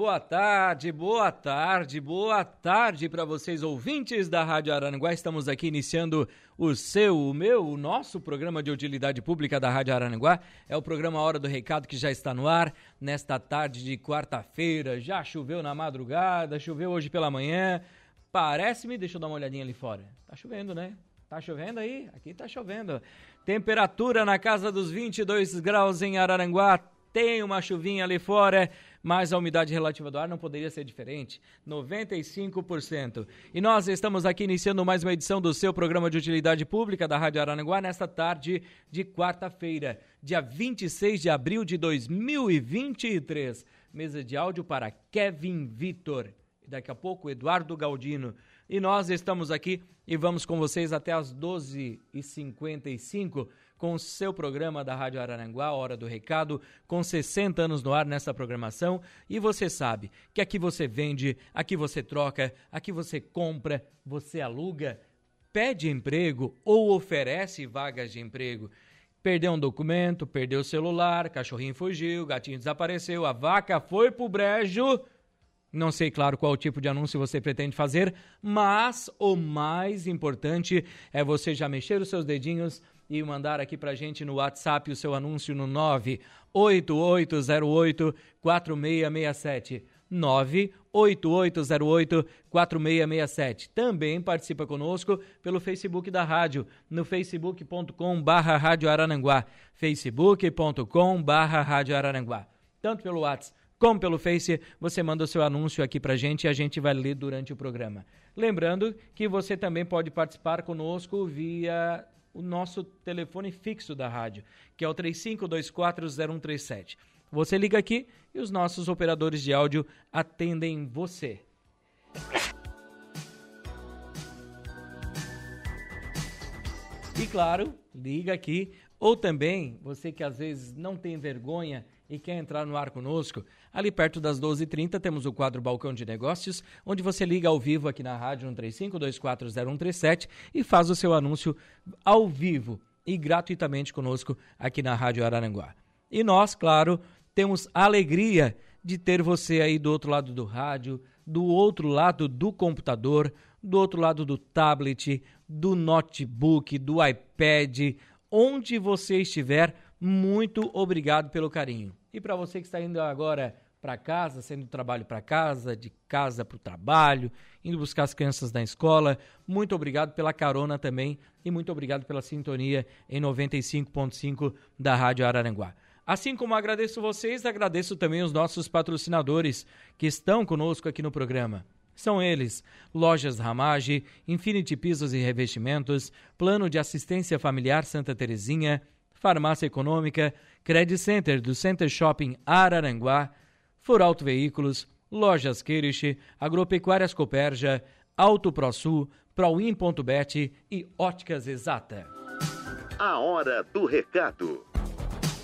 Boa tarde, boa tarde, boa tarde para vocês ouvintes da Rádio Araranguá. Estamos aqui iniciando o seu, o meu, o nosso programa de utilidade pública da Rádio Araranguá. É o programa Hora do Recado que já está no ar nesta tarde de quarta-feira. Já choveu na madrugada, choveu hoje pela manhã. Parece-me, deixa eu dar uma olhadinha ali fora. Tá chovendo, né? Tá chovendo aí? Aqui tá chovendo. Temperatura na casa dos 22 graus em Araranguá. Tem uma chuvinha ali fora mas a umidade relativa do ar não poderia ser diferente, 95%. E nós estamos aqui iniciando mais uma edição do seu programa de utilidade pública da Rádio Aranaguá nesta tarde de quarta-feira, dia 26 de abril de 2023. Mesa de áudio para Kevin Vitor. Daqui a pouco, Eduardo Galdino. E nós estamos aqui e vamos com vocês até as 12h55 com o seu programa da Rádio Araranguá, Hora do Recado, com 60 anos no ar nessa programação. E você sabe que aqui você vende, aqui você troca, aqui você compra, você aluga, pede emprego ou oferece vagas de emprego. Perdeu um documento, perdeu o celular, cachorrinho fugiu, gatinho desapareceu, a vaca foi pro brejo. Não sei, claro, qual tipo de anúncio você pretende fazer, mas o mais importante é você já mexer os seus dedinhos e mandar aqui pra gente no WhatsApp o seu anúncio no 98808 4667. 98808 4667. Também participa conosco pelo Facebook da rádio, no facebook.com barra Rádio Arananguá, facebook.com barra Rádio Arananguá. Tanto pelo WhatsApp como pelo Face, você manda o seu anúncio aqui pra gente e a gente vai ler durante o programa. Lembrando que você também pode participar conosco via o nosso telefone fixo da rádio, que é o 35240137. Você liga aqui e os nossos operadores de áudio atendem você. E claro, liga aqui. Ou também, você que às vezes não tem vergonha e quer entrar no ar conosco, ali perto das 12h30 temos o quadro Balcão de Negócios, onde você liga ao vivo aqui na rádio no 35240137 e faz o seu anúncio ao vivo e gratuitamente conosco aqui na Rádio Araranguá. E nós, claro, temos a alegria de ter você aí do outro lado do rádio, do outro lado do computador, do outro lado do tablet, do notebook, do iPad, onde você estiver, muito obrigado pelo carinho. E para você que está indo agora para casa, saindo do trabalho para casa, de casa para o trabalho, indo buscar as crianças na escola, muito obrigado pela carona também e muito obrigado pela sintonia em 95.5 da Rádio Araranguá. Assim como agradeço vocês, agradeço também os nossos patrocinadores que estão conosco aqui no programa. São eles: Lojas Ramage, Infinity Pisos e Revestimentos, Plano de Assistência Familiar Santa Terezinha, Farmácia Econômica, Credit Center do Center Shopping Araranguá, Furauto Veículos, Lojas Kirish, Agropecuárias Coperja, Auto ProSul, Proin.bet e Óticas Exata. A hora do recado.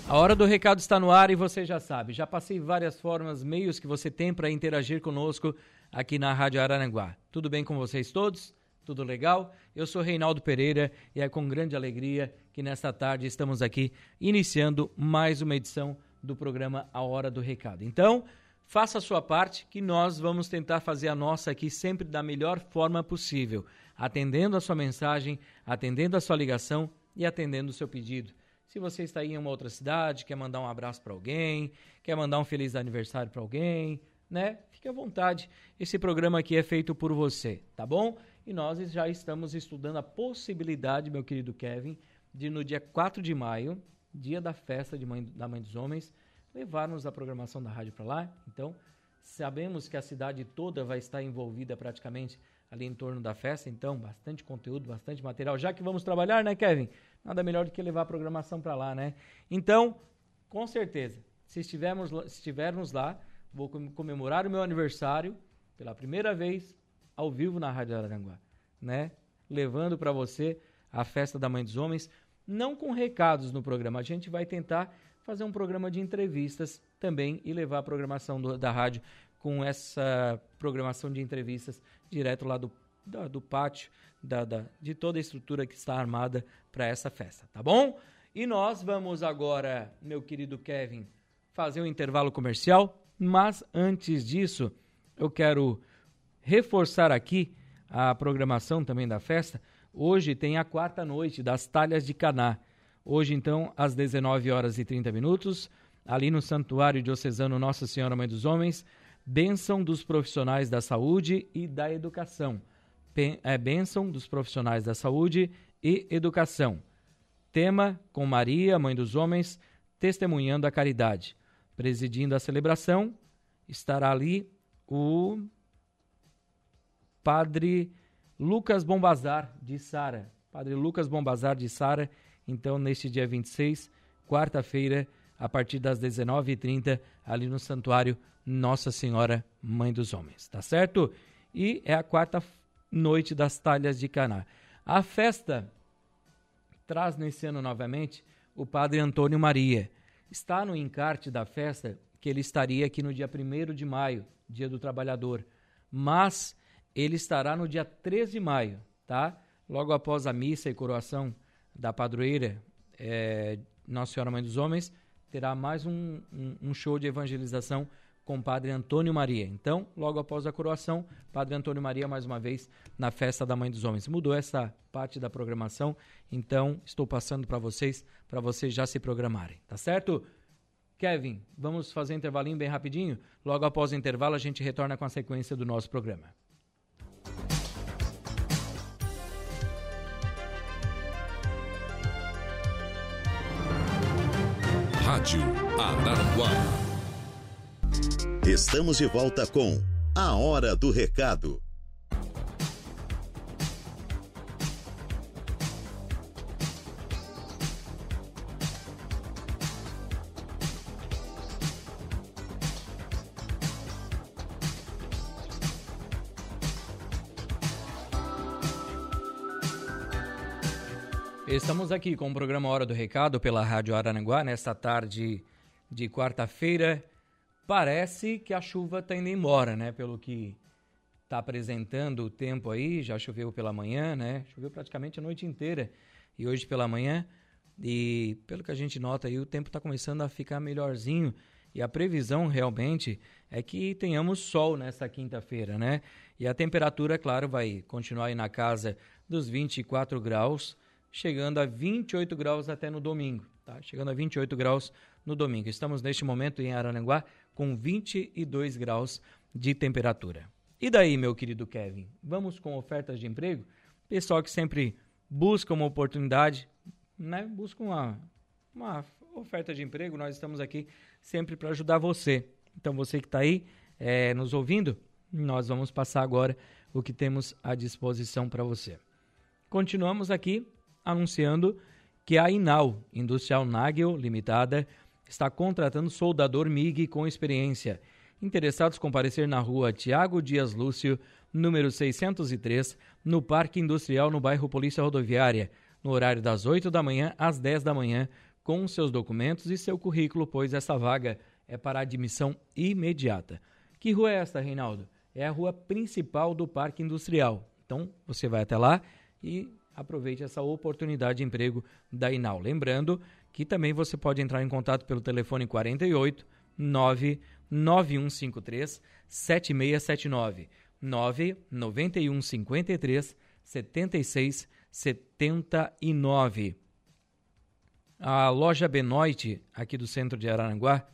A hora do recado está no ar e você já sabe. Já passei várias formas, meios que você tem para interagir conosco aqui na Rádio Araranguá. Tudo bem com vocês todos? Tudo legal? Eu sou Reinaldo Pereira e é com grande alegria que nesta tarde estamos aqui iniciando mais uma edição do programa A Hora do Recado. Então, faça a sua parte que nós vamos tentar fazer a nossa aqui sempre da melhor forma possível, atendendo a sua mensagem, atendendo a sua ligação e atendendo o seu pedido. Se você está aí em uma outra cidade, quer mandar um abraço para alguém, quer mandar um feliz aniversário para alguém, né? Fique à vontade. Esse programa aqui é feito por você, tá bom? E nós já estamos estudando a possibilidade, meu querido Kevin, de no dia 4 de maio, dia da festa mãe, da Mãe dos Homens, levarmos a programação da rádio para lá. Então, sabemos que a cidade toda vai estar envolvida praticamente ali em torno da festa, então bastante conteúdo, bastante material. Já que vamos trabalhar, né, Kevin? nada melhor do que levar a programação para lá, né? Então, com certeza, se estivermos, se estivermos lá, vou comemorar o meu aniversário pela primeira vez ao vivo na Rádio Araranguá, né? Levando para você a festa da Mãe dos Homens, não com recados no programa. A gente vai tentar fazer um programa de entrevistas também e levar a programação do, da rádio com essa programação de entrevistas direto lá do, da, do pátio, da, da, de toda a estrutura que está armada para essa festa, tá bom? E nós vamos agora, meu querido Kevin, fazer um intervalo comercial, mas antes disso, eu quero reforçar aqui a programação também da festa. Hoje tem a quarta noite das Talhas de Caná. Hoje, então, às 19 horas e 30 minutos, ali no Santuário Diocesano Nossa Senhora Mãe dos Homens, bênção dos profissionais da saúde e da educação. É bênção dos profissionais da saúde e educação. Tema com Maria, Mãe dos Homens, testemunhando a caridade. Presidindo a celebração, estará ali o Padre Lucas Bombazar de Sara. Padre Lucas Bombazar de Sara, então neste dia 26, quarta-feira, a partir das 19h30, ali no Santuário Nossa Senhora Mãe dos Homens, tá certo? E é a quarta noite das talhas de Caná. A festa traz nesse ano novamente o Padre Antônio Maria. Está no encarte da festa que ele estaria aqui no dia 1 de maio, dia do trabalhador, mas ele estará no dia 13 de maio, tá? Logo após a missa e coroação da padroeira é, Nossa Senhora Mãe dos Homens, terá mais um, um, um show de evangelização com Padre Antônio Maria. Então, logo após a coroação, Padre Antônio Maria mais uma vez na festa da Mãe dos Homens. Mudou essa parte da programação, então estou passando para vocês, para vocês já se programarem, tá certo? Kevin, vamos fazer intervalinho bem rapidinho? Logo após o intervalo, a gente retorna com a sequência do nosso programa. Rádio Araranguá. Estamos de volta com A Hora do Recado. Estamos aqui com o programa Hora do Recado pela Rádio Arananguá nesta tarde de quarta-feira. Parece que a chuva está indo embora, né? Pelo que está apresentando o tempo aí, já choveu pela manhã, né? Choveu praticamente a noite inteira e hoje pela manhã. E pelo que a gente nota aí, o tempo está começando a ficar melhorzinho. E a previsão realmente é que tenhamos sol nesta quinta-feira, né? E a temperatura, claro, vai continuar aí na casa dos 24 graus chegando a 28 graus até no domingo, tá? Chegando a 28 graus no domingo. Estamos neste momento em Araranguá com 22 graus de temperatura. E daí, meu querido Kevin? Vamos com ofertas de emprego? Pessoal que sempre busca uma oportunidade, né? Busca uma, uma oferta de emprego, nós estamos aqui sempre para ajudar você. Então, você que está aí é, nos ouvindo, nós vamos passar agora o que temos à disposição para você. Continuamos aqui anunciando que a Inal Industrial Nagel Limitada está contratando soldador MIG com experiência. Interessados comparecer na rua Tiago Dias Lúcio, número 603, no Parque Industrial no bairro Polícia Rodoviária, no horário das 8 da manhã às 10 da manhã, com seus documentos e seu currículo, pois essa vaga é para admissão imediata. Que rua é esta, Reinaldo? É a rua principal do Parque Industrial. Então, você vai até lá e aproveite essa oportunidade de emprego da Inal. Lembrando que também você pode entrar em contato pelo telefone 48 99153 7679 99153 7679. A loja Benoit, aqui do centro de Araranguá,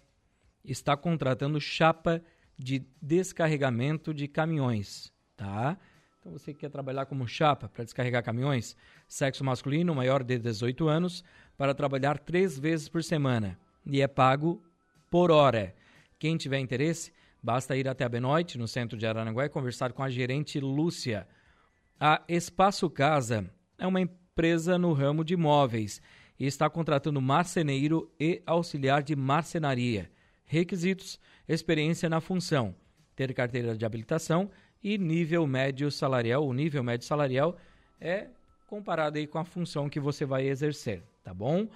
está contratando chapa de descarregamento de caminhões, tá? Então você que quer trabalhar como chapa para descarregar caminhões, sexo masculino maior de 18 anos, para trabalhar três vezes por semana e é pago por hora. Quem tiver interesse, basta ir até a Benoit, no centro de Araranguá, e conversar com a gerente Lúcia. A Espaço Casa é uma empresa no ramo de imóveis e está contratando marceneiro e auxiliar de marcenaria. Requisitos: experiência na função, ter carteira de habilitação e nível médio salarial. O nível médio salarial é comparado aí com a função que você vai exercer, tá bom?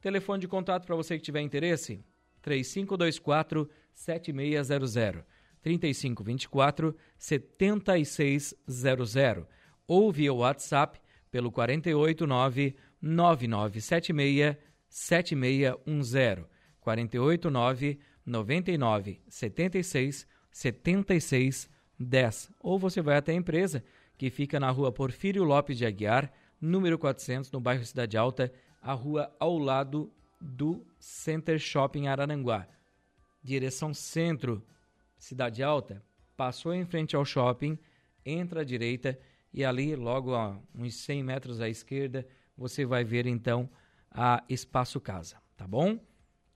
Telefone de contato para você que tiver interesse: 3524 7600 3524 7600 ou via WhatsApp pelo 489 9976 7610 489 99 76 76 10 ou você vai até a empresa que fica na rua Porfírio Lopes de Aguiar, número 400, no bairro Cidade Alta, a rua ao lado do Center Shopping Araranguá. Direção centro, Cidade Alta, passou em frente ao shopping, entra à direita e ali, logo a uns 100 metros à esquerda, você vai ver então a Espaço Casa, tá bom?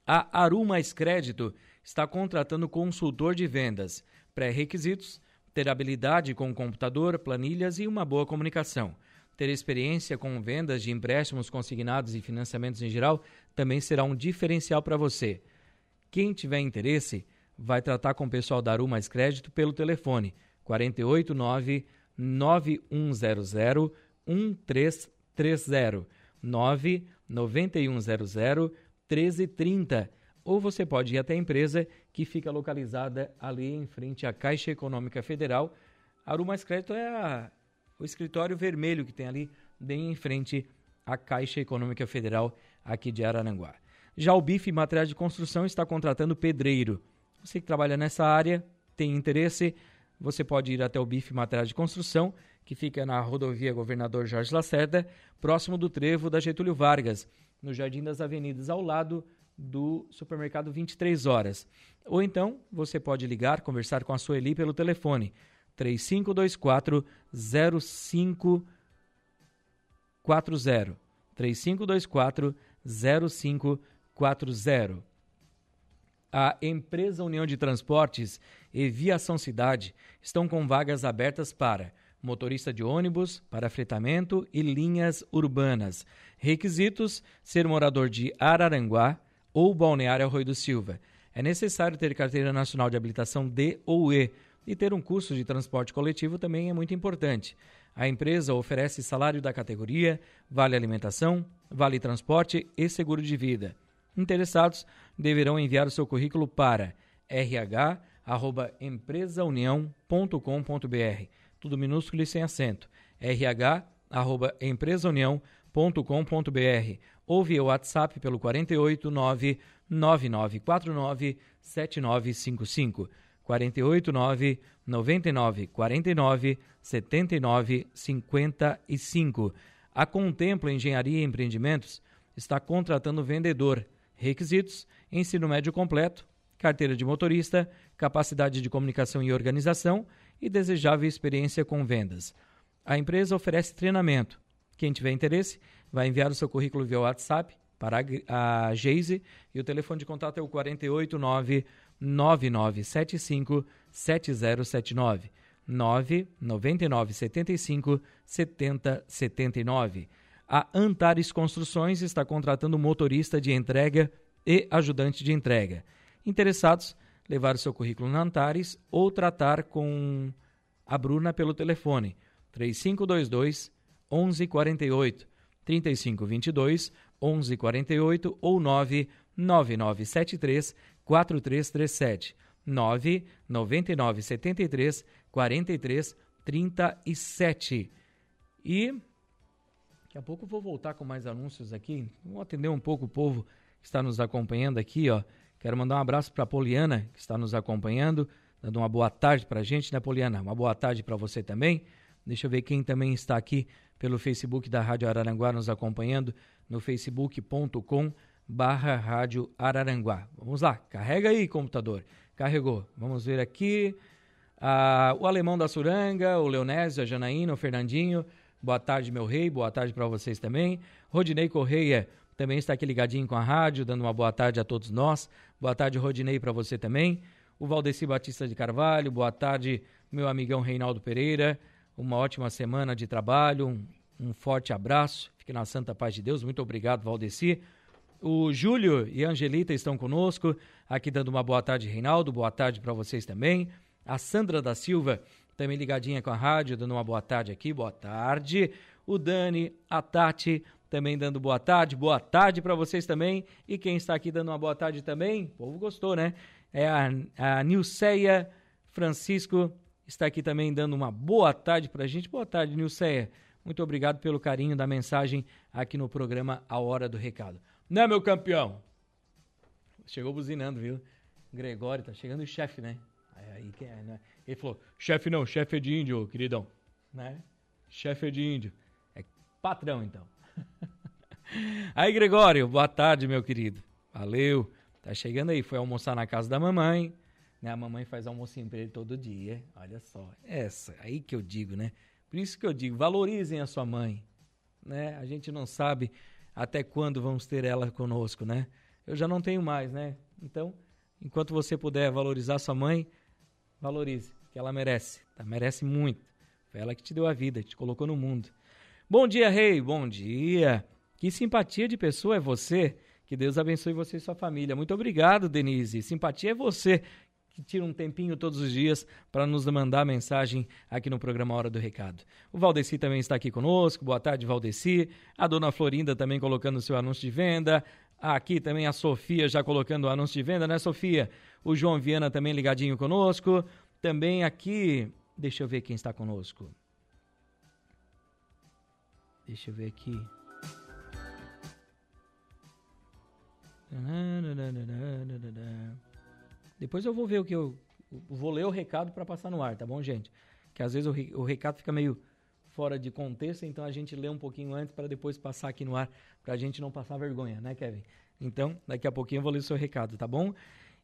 A Aru Mais Crédito está contratando consultor de vendas. Pré-requisitos: ter habilidade com computador, planilhas e uma boa comunicação. Ter experiência com vendas de empréstimos consignados e financiamentos em geral também será um diferencial para você. Quem tiver interesse, vai tratar com o pessoal da Aru Mais Crédito pelo telefone 489 9100 1330 99100 1330 ou você pode ir até a empresa que fica localizada ali em frente à Caixa Econômica Federal. Aru Mais Crédito é a, o escritório vermelho que tem ali bem em frente à Caixa Econômica Federal aqui de Araranguá. Já o BIF Materiais de Construção está contratando pedreiro. Você que trabalha nessa área, tem interesse, você pode ir até o BIF Materiais de Construção, que fica na rodovia Governador Jorge Lacerda, próximo do trevo da Getúlio Vargas, no Jardim das Avenidas, ao lado do supermercado 23 horas. Ou então, você pode ligar, conversar com a Sueli pelo telefone 3524 0540. 3524 0540. A empresa União de Transportes e Viação Cidade estão com vagas abertas para motorista de ônibus, para fretamento e linhas urbanas. Requisitos: ser morador de Araranguá ou Balneário Arroio do Silva. É necessário ter carteira nacional de habilitação D ou E e ter um curso de transporte coletivo também é muito importante. A empresa oferece salário da categoria, vale alimentação, vale transporte e seguro de vida. Interessados deverão enviar o seu currículo para rh@empresaunião.com.br. Tudo minúsculo e sem acento. rh@empresaunião.com.br ou via WhatsApp pelo 489 9949 7955. 489 99 49 79 55. A Contempla Engenharia e Empreendimentos está contratando vendedor. Requisitos: ensino médio completo, carteira de motorista, capacidade de comunicação e organização e desejável experiência com vendas. A empresa oferece treinamento. Quem tiver interesse, vai enviar o seu currículo via WhatsApp para a Geise e o telefone de contato é o 489 9975 7079 999 75 7079. A Antares Construções está contratando motorista de entrega e ajudante de entrega. Interessados, levar o seu currículo na Antares ou tratar com a Bruna pelo telefone 3522 1148 3522 1148 ou 99973 4337 99973 4337. E daqui a pouco vou voltar com mais anúncios aqui. Vamos atender um pouco o povo que está nos acompanhando aqui, ó. Quero mandar um abraço para Poliana, que está nos acompanhando, dando uma boa tarde para a gente, né, Poliana? Uma boa tarde para você também. Deixa eu ver quem também está aqui pelo Facebook da Rádio Araranguá nos acompanhando no facebook.com barra Rádio Araranguá. Vamos lá, carrega aí, computador. Carregou. Vamos ver aqui. Ah, o Alemão da Suranga, o Leonésio, a Janaína, o Fernandinho. Boa tarde, meu rei. Boa tarde para vocês também. Rodinei Correia também está aqui ligadinho com a rádio, dando uma boa tarde a todos nós. Boa tarde, Rodinei, para você também. O Valdeci Batista de Carvalho. Boa tarde, meu amigão Reinaldo Pereira uma ótima semana de trabalho, um Um forte abraço. Fique na santa paz de Deus. Muito obrigado, Valdeci. O Júlio e a Angelita estão conosco, aqui dando uma boa tarde, Reinaldo. Boa tarde para vocês também. A Sandra da Silva, também ligadinha com a rádio, dando uma boa tarde aqui. Boa tarde. O Dani, a Tati, também dando boa tarde. Boa tarde para vocês também. E quem está aqui dando uma boa tarde também, o povo gostou, né? É a, a Nilceia Francisco, está aqui também dando uma boa tarde para a gente. Boa tarde, Nilceia. Muito obrigado pelo carinho da mensagem aqui no programa A Hora do Recado. Né, meu campeão? Chegou buzinando, viu? Gregório, tá chegando o chefe, né? Aí, é, né? Ele falou, chefe não, chefe é de índio, queridão. Né? Chefe é de índio. É patrão, então. aí, Gregório, boa tarde, meu querido. Valeu. Tá chegando aí, foi almoçar na casa da mamãe. Né? A mamãe faz almocinho pra ele todo dia. Olha só. Essa, aí que eu digo, né? Por isso que eu digo, valorizem a sua mãe. Né? A gente não sabe até quando vamos ter ela conosco, né? Eu já não tenho mais, né? Então, enquanto você puder valorizar sua mãe, valorize, que ela merece, tá? Merece muito. Foi ela que te deu a vida, te colocou no mundo. Bom dia, rei, bom dia. Que simpatia de pessoa é você. Que Deus abençoe você e sua família. Muito obrigado, Denise. Simpatia é você que tira um tempinho todos os dias para nos mandar mensagem aqui no programa Hora do Recado. O Valdeci também está aqui conosco. Boa tarde, Valdeci. A dona Florinda também colocando seu anúncio de venda. Aqui também a Sofia já colocando o anúncio de venda, né, Sofia? O João Viana também ligadinho conosco. Também aqui, deixa eu ver quem está conosco. Deixa eu ver aqui. Depois eu vou ver o que eu. Vou ler o recado para passar no ar, tá bom, gente? Que às vezes o, o recado fica meio fora de contexto, então a gente lê um pouquinho antes para depois passar aqui no ar, para a gente não passar vergonha, né, Kevin? Então, daqui a pouquinho eu vou ler o seu recado, tá bom?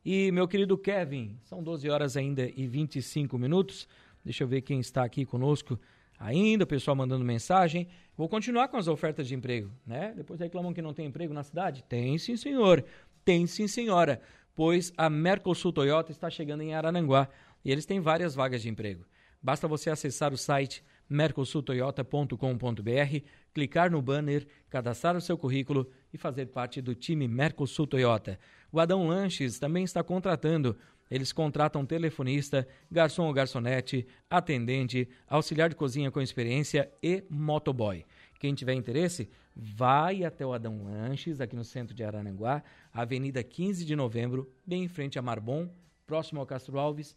E meu querido Kevin, são 12 horas ainda e 25 minutos. Deixa eu ver quem está aqui conosco ainda, o pessoal mandando mensagem. Vou continuar com as ofertas de emprego, né? Depois reclamam que não tem emprego na cidade? Tem sim, senhor. Tem sim, senhora pois a Mercosul Toyota está chegando em Arananguá e eles têm várias vagas de emprego. Basta você acessar o site mercosultoyota.com.br, clicar no banner, cadastrar o seu currículo e fazer parte do time Mercosul Toyota. O Adão Lanches também está contratando. Eles contratam telefonista, garçom ou garçonete, atendente, auxiliar de cozinha com experiência e motoboy. Quem tiver interesse, vai até o Adão Lanches, aqui no centro de Arananguá, Avenida 15 de Novembro, bem em frente a Marbon, próximo ao Castro Alves.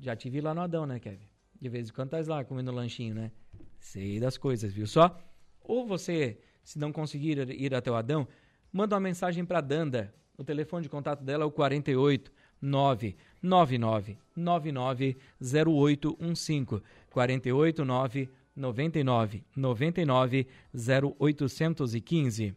Já te vi lá no Adão, né, Kevin? De vez em quando tá lá comendo lanchinho, né? Sei das coisas, viu só? Ou você, se não conseguir ir até o Adão, manda uma mensagem para Danda. O telefone de contato dela é o 48 999 99 0815 48 9 99 99 0815.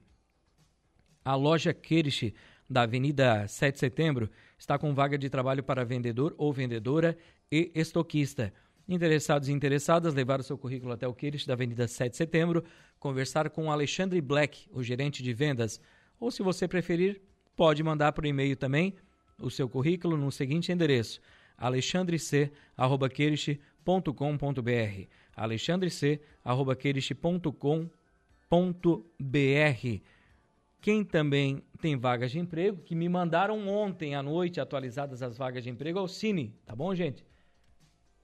A loja Kerish da Avenida 7 de Setembro está com vaga de trabalho para vendedor ou vendedora e estoquista. Interessados e interessadas, levar o seu currículo até o Kerish da Avenida 7 de Setembro, conversar com Alexandre Black, o gerente de vendas, ou se você preferir, pode mandar por e-mail também o seu currículo no seguinte endereço: alexandrec@kerish.com.br alexandrec.com.br. Quem também tem vagas de emprego, que me mandaram ontem à noite atualizadas as vagas de emprego, é o Cine, tá bom, gente?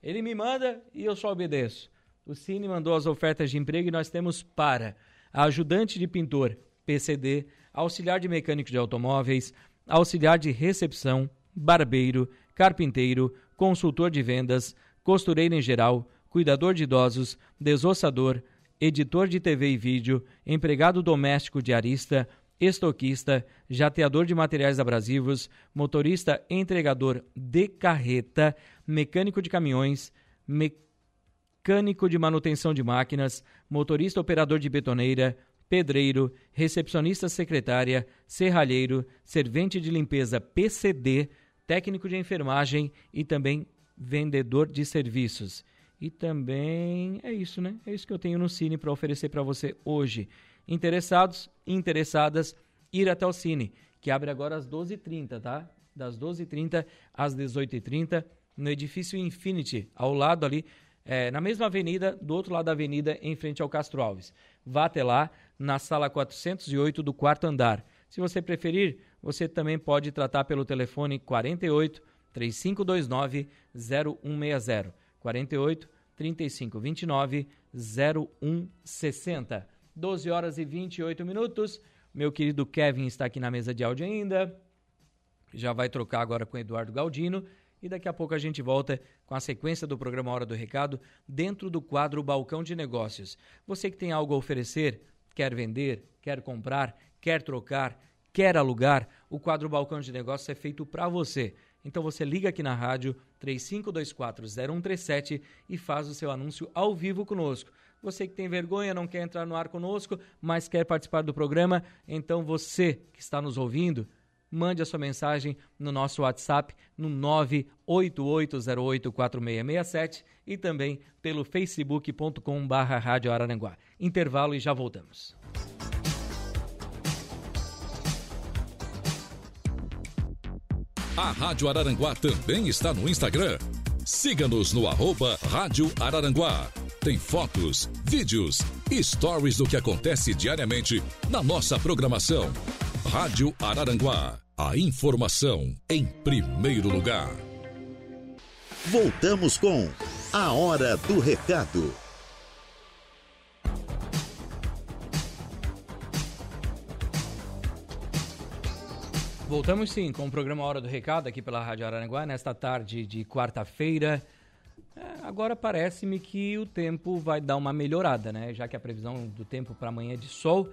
Ele me manda e eu só obedeço. O Cine mandou as ofertas de emprego e nós temos para ajudante de pintor, PCD, auxiliar de mecânico de automóveis, auxiliar de recepção, barbeiro, carpinteiro, consultor de vendas, costureira em geral, cuidador de idosos, desossador, editor de TV e vídeo, empregado doméstico diarista, estoquista, jateador de materiais abrasivos, motorista entregador de carreta, mecânico de caminhões, mecânico de manutenção de máquinas, motorista operador de betoneira, pedreiro, recepcionista secretária, serralheiro, servente de limpeza PCD, técnico de enfermagem e também vendedor de serviços. E também é isso, né? É isso que eu tenho no Cine para oferecer para você hoje. Interessados, interessadas, ir até o Cine, que abre agora às 12h30, tá? Das 12h30 às 18h30, no edifício Infinity, ao lado ali, é, na mesma avenida, do outro lado da avenida, em frente ao Castro Alves. vá até lá na sala 408 do quarto andar. Se você preferir, você também pode tratar pelo telefone 48 3529 0160. 48 3529 0160. 12 horas e 28 minutos. Meu querido Kevin está aqui na mesa de áudio ainda. Já vai trocar agora com Eduardo Galdino. E daqui a pouco a gente volta com a sequência do programa Hora do Recado dentro do quadro Balcão de Negócios. Você que tem algo a oferecer, quer vender, quer comprar, quer trocar, quer alugar, o quadro Balcão de Negócios é feito para você. Então você liga aqui na rádio 35240137 e faz o seu anúncio ao vivo conosco. Você que tem vergonha, não quer entrar no ar conosco, mas quer participar do programa, então você que está nos ouvindo, mande a sua mensagem no nosso WhatsApp no 988084667 e também pelo Araranguá. Intervalo e já voltamos. A Rádio Araranguá também está no Instagram. Siga-nos no arroba Rádio Araranguá. Tem fotos, vídeos e stories do que acontece diariamente na nossa programação. Rádio Araranguá. A informação em primeiro lugar. Voltamos com A Hora do Recado. Voltamos sim com o programa Hora do Recado aqui pela Rádio Araranguá, nesta tarde de quarta-feira. É, agora parece-me que o tempo vai dar uma melhorada, né? Já que a previsão do tempo para amanhã é de sol.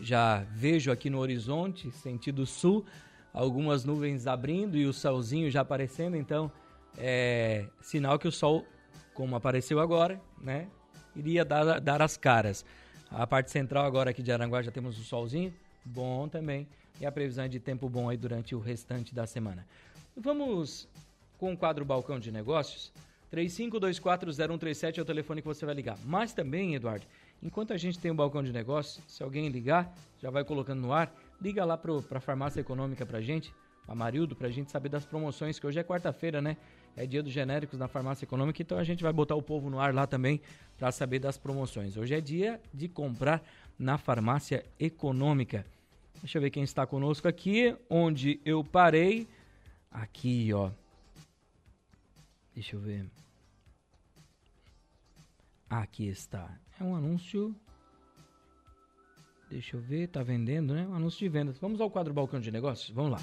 Já vejo aqui no horizonte, sentido sul, algumas nuvens abrindo e o solzinho já aparecendo, então é sinal que o sol, como apareceu agora, né? Iria dar, dar as caras. A parte central agora aqui de Aranguá já temos o solzinho, bom também e a previsão é de tempo bom aí durante o restante da semana. Vamos com o quadro Balcão de Negócios. 35240137 é o telefone que você vai ligar. Mas também, Eduardo, enquanto a gente tem o um balcão de negócios, se alguém ligar, já vai colocando no ar, liga lá para a farmácia econômica para gente, a Marildo, para gente saber das promoções, que hoje é quarta-feira, né? É dia dos genéricos na farmácia econômica, então a gente vai botar o povo no ar lá também para saber das promoções. Hoje é dia de comprar na farmácia econômica. Deixa eu ver quem está conosco aqui, onde eu parei. Aqui, ó. Deixa eu ver. Aqui está. É um anúncio. Deixa eu ver, tá vendendo, né? Um anúncio de vendas. Vamos ao quadro Balcão de Negócios? Vamos lá.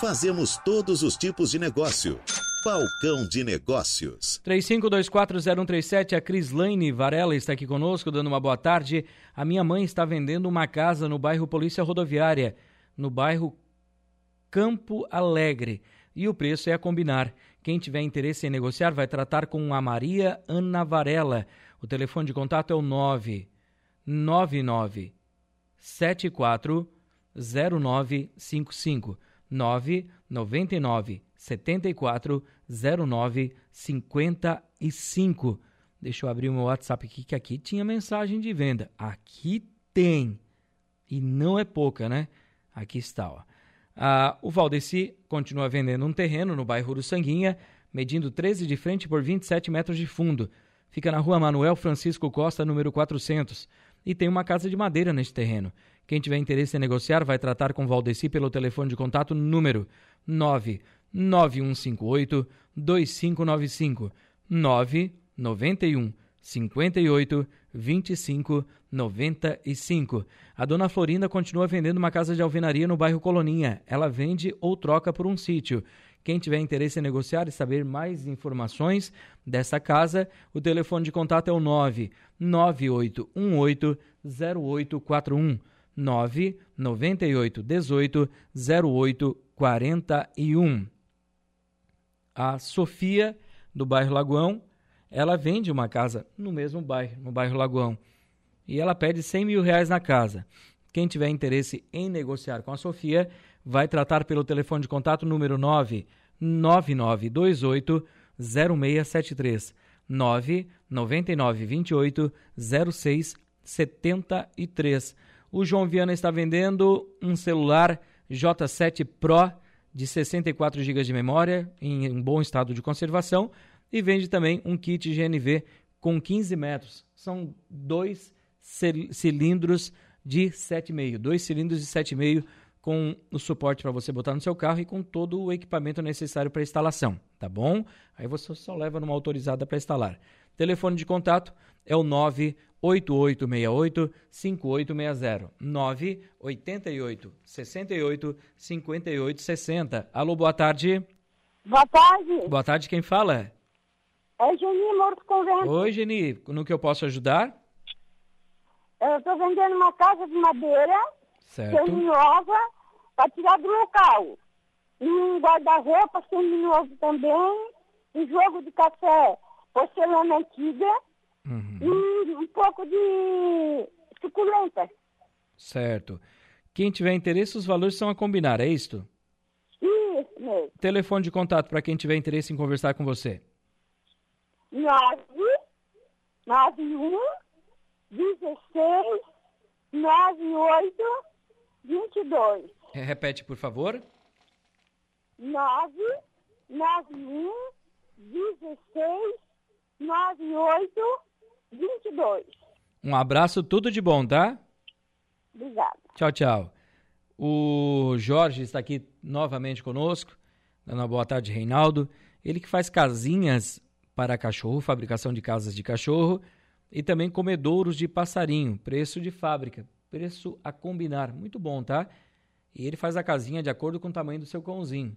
Fazemos todos os tipos de negócio Balcão de Negócios. 35240137, a Crislaine Varela está aqui conosco, dando uma boa tarde. A minha mãe está vendendo uma casa no bairro Polícia Rodoviária, no bairro Campo Alegre. E o preço é a combinar. Quem tiver interesse em negociar vai tratar com a Maria Ana Varela. O telefone de contato é o 999 74 0955 999 74 09 55. Deixa eu abrir o meu WhatsApp aqui, que aqui tinha mensagem de venda. Aqui tem. E não é pouca, né? Aqui está, ó. Ah, o Valdeci continua vendendo um terreno no bairro do Sanguinha, medindo 13 de frente por 27 metros de fundo. Fica na rua Manuel Francisco Costa, número 400. E tem uma casa de madeira neste terreno. Quem tiver interesse em negociar vai tratar com Valdeci pelo telefone de contato número 9 9158 2595 991 58 25 95. A dona Florinda continua vendendo uma casa de alvenaria no bairro Coloninha. Ela vende ou troca por um sítio. Quem tiver interesse em negociar e saber mais informações dessa casa, o telefone de contato é o 99818 0841 998 18 0841 a Sofia, do bairro Lagoão, ela vende uma casa no mesmo bairro, no bairro Lagoão. E ela pede 100 mil reais na casa. Quem tiver interesse em negociar com a Sofia, vai tratar pelo telefone de contato número 99928 0673 99928 0673. O João Viana está vendendo um celular J7 Pro de 64 GB de memória em um bom estado de conservação e vende também um kit GNV com 15 metros, são dois cilindros de 7,5. Dois cilindros de 7,5 com o suporte para você botar no seu carro e com todo o equipamento necessário para instalação, tá bom? Aí você só leva numa autorizada para instalar. Telefone de contato é o 98868 5860. 988 68 58 60. Alô, boa tarde. Boa tarde. Boa tarde, quem fala? É Geni Morto Convento. Oi, Geni, no que eu posso ajudar? Eu estou vendendo uma casa de madeira, nova para tirar do local. E um guarda-roupa seminovo também, um jogo de café porcelana antiga uhum. e um pouco de suculenta. Certo. Quem tiver interesse, os valores são a combinar, é isto? Isso mesmo. Telefone de contato para quem tiver interesse em conversar com você. 9 91 16 98 22. Repete, por favor. 9 91 16 98 22. Um abraço, tudo de bom, tá? Obrigada. Tchau, tchau. O Jorge está aqui novamente conosco, dando uma boa tarde, Reinaldo. Ele que faz casinhas para cachorro, fabricação de casas de cachorro e também comedouros de passarinho, preço de fábrica, preço a combinar, muito bom, tá? E ele faz a casinha de acordo com o tamanho do seu cãozinho.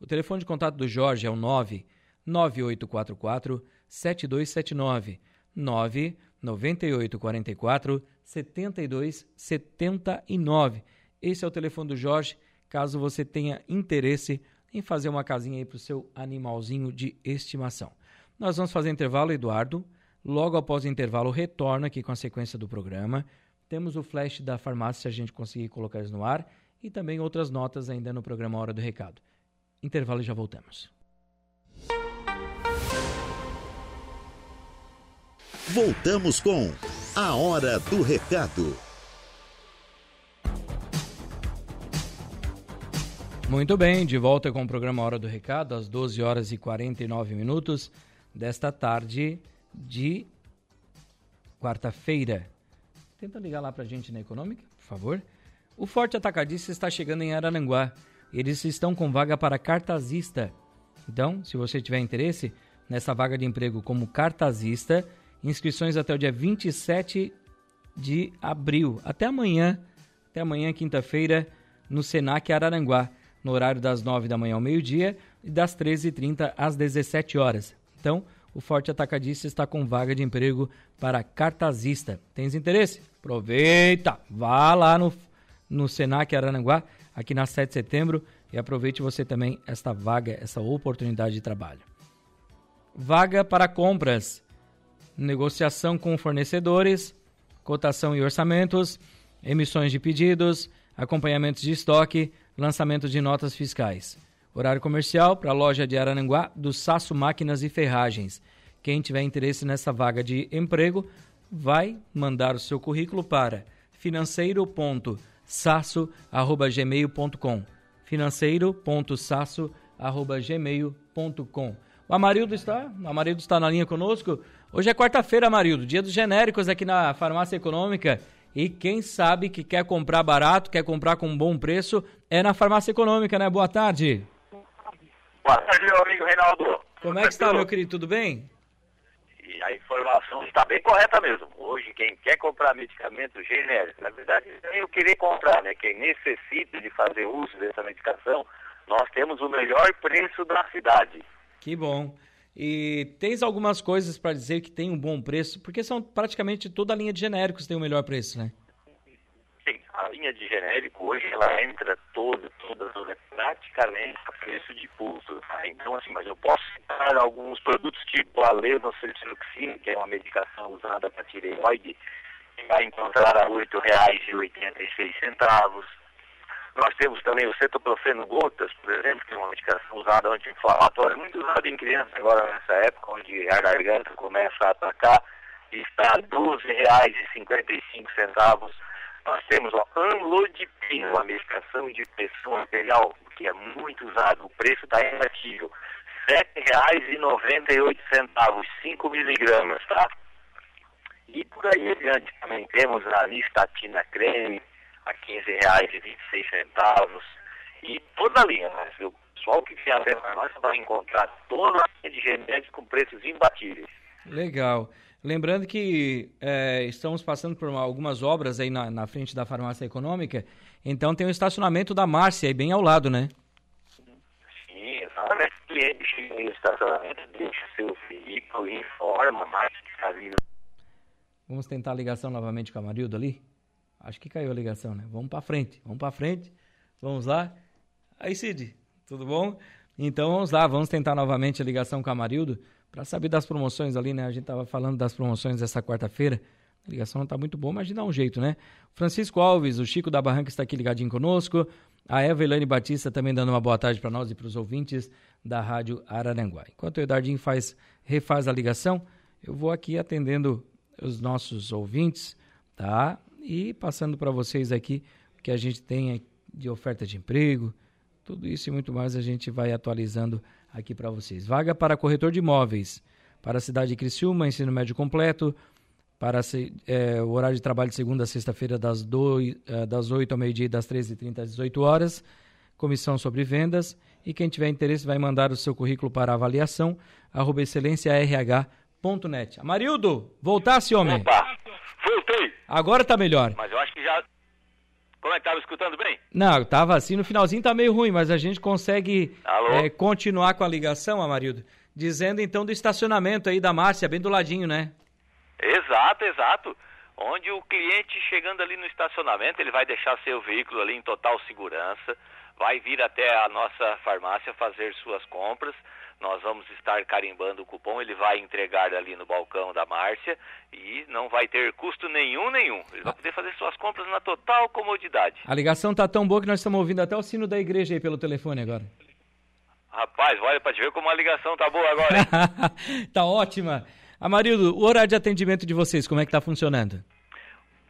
O telefone de contato do Jorge é o 9 9844 7279 9 9844 7279. Esse é o telefone do Jorge, caso você tenha interesse em fazer uma casinha aí para o seu animalzinho de estimação. Nós vamos fazer intervalo, Eduardo. Logo após o intervalo, retorno aqui com a sequência do programa. Temos o flash da farmácia, se a gente conseguir colocar eles no ar, e também outras notas ainda no programa Hora do Recado. Intervalo e já voltamos. Voltamos com a Hora do Recado. Muito bem, de volta com o programa Hora do Recado, às 12 horas e 49 minutos desta tarde de quarta-feira. Tenta ligar lá para a gente na Econômica, por favor. O Forte Atacadista está chegando em Araranguá. Eles estão com vaga para cartazista. Então, se você tiver interesse nessa vaga de emprego como cartazista, inscrições até o dia 27 de abril. Até amanhã, até amanhã, quinta-feira, no Senac Araranguá, no horário das 9 da manhã ao meio-dia e das 13h30 às 17 horas. Então, o Forte Atacadista está com vaga de emprego para cartazista. Tens interesse? Aproveita! Vá lá no, no Senac Arananguá, aqui na 7 de setembro, e aproveite você também esta vaga, essa oportunidade de trabalho. Vaga para compras, negociação com fornecedores, cotação e orçamentos, emissões de pedidos, acompanhamentos de estoque, lançamento de notas fiscais. Horário comercial para a loja de Arananguá do Saço Máquinas e Ferragens. Quem tiver interesse nessa vaga de emprego, vai mandar o seu currículo para financeiro.saço@gmail.com. financeiro.saço@gmail.com. O Amarildo está, o Amarildo está na linha conosco. Hoje é quarta-feira, Amarildo, dia dos genéricos aqui na Farmácia Econômica. E quem sabe que quer comprar barato, quer comprar com um bom preço, é na Farmácia Econômica, né? Boa tarde. Boa tarde, meu amigo Reinaldo. Como é que está, meu querido? Tudo bem? E a informação está bem correta mesmo. Hoje, quem quer comprar medicamento genérico, na verdade, nem eu querer comprar, né? Quem necessita de fazer uso dessa medicação, nós temos o melhor preço da cidade. Que bom. E tens algumas coisas para dizer que tem um bom preço? Porque são praticamente toda a linha de genéricos tem o melhor preço, né? a linha de genérico hoje ela entra toda, toda, toda, praticamente a preço de pulso. Tá? Então, assim, mas eu posso citar alguns produtos tipo a levocetiroxina, que é uma medicação usada para tireoide, que vai encontrar a R$ 8,86. Nós temos também o cetoprofeno gotas, por exemplo, que é uma medicação usada anti-inflamatória, muito usada em crianças agora nessa época, onde a garganta começa a atacar, está a R$ 12,55 nós temos a Anlodipina, uma medicação de pressão arterial, que é muito usado. O preço está imbatível. R$ 7,98, 5 miligramas, tá? E por aí adiante também temos a listatina creme a R$ 15,26. E toda a linha, né? O pessoal que vier até nós vai encontrar toda a linha de remédios com preços imbatíveis. Legal. Lembrando que é, estamos passando por algumas obras aí na, na, frente da farmácia econômica, então tem o estacionamento da Márcia aí bem ao lado, né? Sim, exatamente. O cliente chega no estacionamento, deixa seu veículo, informa a Márcia que está vindo. Vamos tentar a ligação novamente com a Marilda ali? Acho que caiu a ligação, né? Vamos para frente, vamos para frente. Vamos lá. Aí, Cid, tudo bom? Então vamos lá, vamos tentar novamente a ligação com a Marildo para saber das promoções ali, né? A gente estava falando das promoções dessa quarta-feira. A ligação não está muito boa, mas dá um jeito, né? Francisco Alves, o Chico da Barranca está aqui ligadinho conosco. A Eva Elane Batista também dando uma boa tarde para nós e para os ouvintes da Rádio Araranguá. Enquanto o Edardinho faz, refaz a ligação, eu vou aqui atendendo os nossos ouvintes, tá? E passando para vocês aqui o que a gente tem de oferta de emprego, tudo isso e muito mais a gente vai atualizando aqui para vocês. Vaga para corretor de imóveis para a cidade de Criciúma, ensino médio completo, para é, o horário de trabalho de segunda a sexta-feira das, é, das 8 ao meio-dia das 13h30 às 18 horas, comissão sobre vendas, e quem tiver interesse vai mandar o seu currículo para avaliação, arroba excelênciarh.net. Amarildo, voltasse, homem! Opa! Agora tá melhor. Mas eu acho que já como é que estava escutando bem? Não, estava assim, no finalzinho tá meio ruim, mas a gente consegue é, continuar com a ligação, Amarildo. Dizendo então do estacionamento aí da Márcia, bem do ladinho, né? Exato, exato. Onde o cliente chegando ali no estacionamento, ele vai deixar seu veículo ali em total segurança, vai vir até a nossa farmácia fazer suas compras nós vamos estar carimbando o cupom, ele vai entregar ali no balcão da Márcia e não vai ter custo nenhum, nenhum. Ele vai poder fazer suas compras na total comodidade. A ligação tá tão boa que nós estamos ouvindo até o sino da igreja aí pelo telefone agora. Rapaz, olha para te ver como a ligação tá boa agora, hein? tá ótima. Amarildo, o horário de atendimento de vocês, como é que tá funcionando?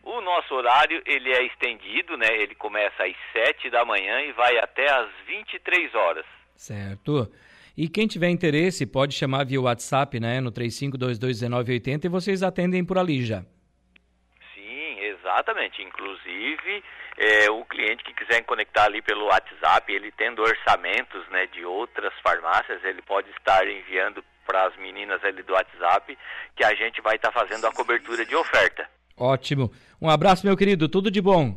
O nosso horário, ele é estendido, né? Ele começa às 7 da manhã e vai até às 23 horas. Certo. E quem tiver interesse pode chamar via WhatsApp, né, no 35221980 e vocês atendem por ali já. Sim, exatamente. Inclusive, é, o cliente que quiser conectar ali pelo WhatsApp, ele tendo orçamentos, né, de outras farmácias, ele pode estar enviando para as meninas ali do WhatsApp que a gente vai estar tá fazendo a cobertura de oferta. Ótimo. Um abraço, meu querido. Tudo de bom.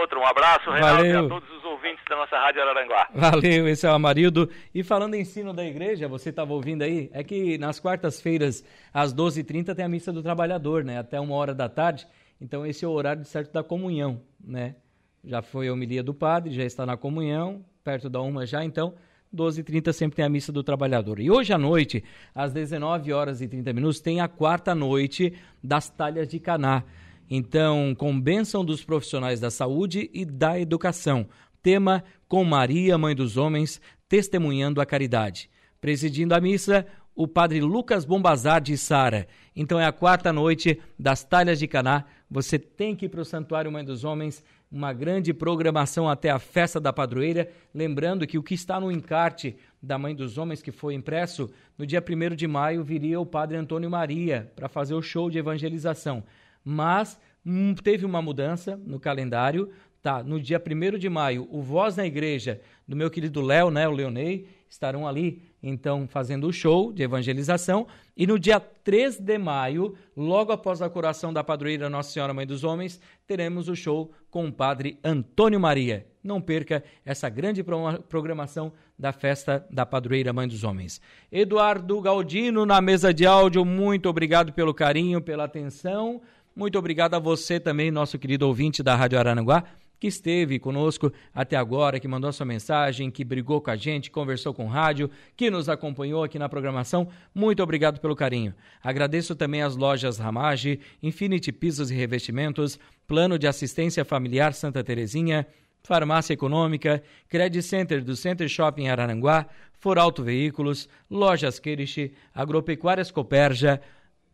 Outro, um abraço, Reinaldo, Valeu. a todos os ouvintes da nossa Rádio Araranguá. Valeu, esse é o Amarildo. E falando em ensino da igreja, você estava ouvindo aí, é que nas quartas-feiras, às 12h30, tem a missa do trabalhador, né? Até uma hora da tarde. Então, esse é o horário de certo da comunhão, né? Já foi a homilia do padre, já está na comunhão, perto da uma já, então... 12h30 sempre tem a missa do trabalhador. E hoje à noite, às 19 horas e 30 minutos, tem a quarta noite das talhas de Caná. Então, com bênção dos profissionais da saúde e da educação. Tema com Maria, Mãe dos Homens, testemunhando a caridade. Presidindo a missa, o padre Lucas Bombazar de Sara. Então é a quarta noite das Talhas de Caná. Você tem que ir para o Santuário Mãe dos Homens. Uma grande programação até a festa da padroeira. Lembrando que o que está no encarte da Mãe dos Homens, que foi impresso, no dia 1 de maio viria o padre Antônio Maria para fazer o show de evangelização. Mas hum, teve uma mudança no calendário. Tá, no dia 1 de maio, o Voz na Igreja do meu querido Léo, né, o Leonei, estarão ali, então, fazendo o show de evangelização. E no dia 3 de maio, logo após a curação da padroeira Nossa Senhora Mãe dos Homens, teremos o show com o padre Antônio Maria. Não perca essa grande programação da festa da padroeira Mãe dos Homens. Eduardo Galdino na mesa de áudio, muito obrigado pelo carinho, pela atenção. Muito obrigado a você também, nosso querido ouvinte da Rádio Arananguá que esteve conosco até agora, que mandou sua mensagem, que brigou com a gente, conversou com o rádio, que nos acompanhou aqui na programação. Muito obrigado pelo carinho. Agradeço também às lojas Ramage, Infinity Pisos e Revestimentos, Plano de Assistência Familiar Santa Terezinha, Farmácia Econômica, Credit Center do Center Shopping Araranguá, Foralto Veículos, Lojas Queriche, Agropecuárias Coperja,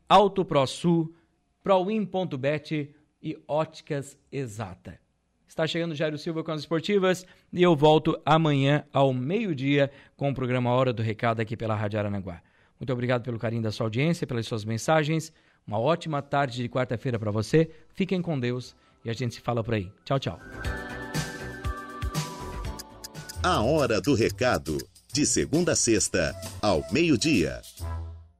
Auto ProSul, Prowin.bet e Óticas Exata. Está chegando o Jairo Silva com as esportivas e eu volto amanhã ao meio-dia com o programa Hora do Recado aqui pela Rádio Aranaguá. Muito obrigado pelo carinho da sua audiência, pelas suas mensagens. Uma ótima tarde de quarta-feira para você. Fiquem com Deus e a gente se fala por aí. Tchau, tchau. A Hora do Recado. De segunda a sexta, ao meio-dia.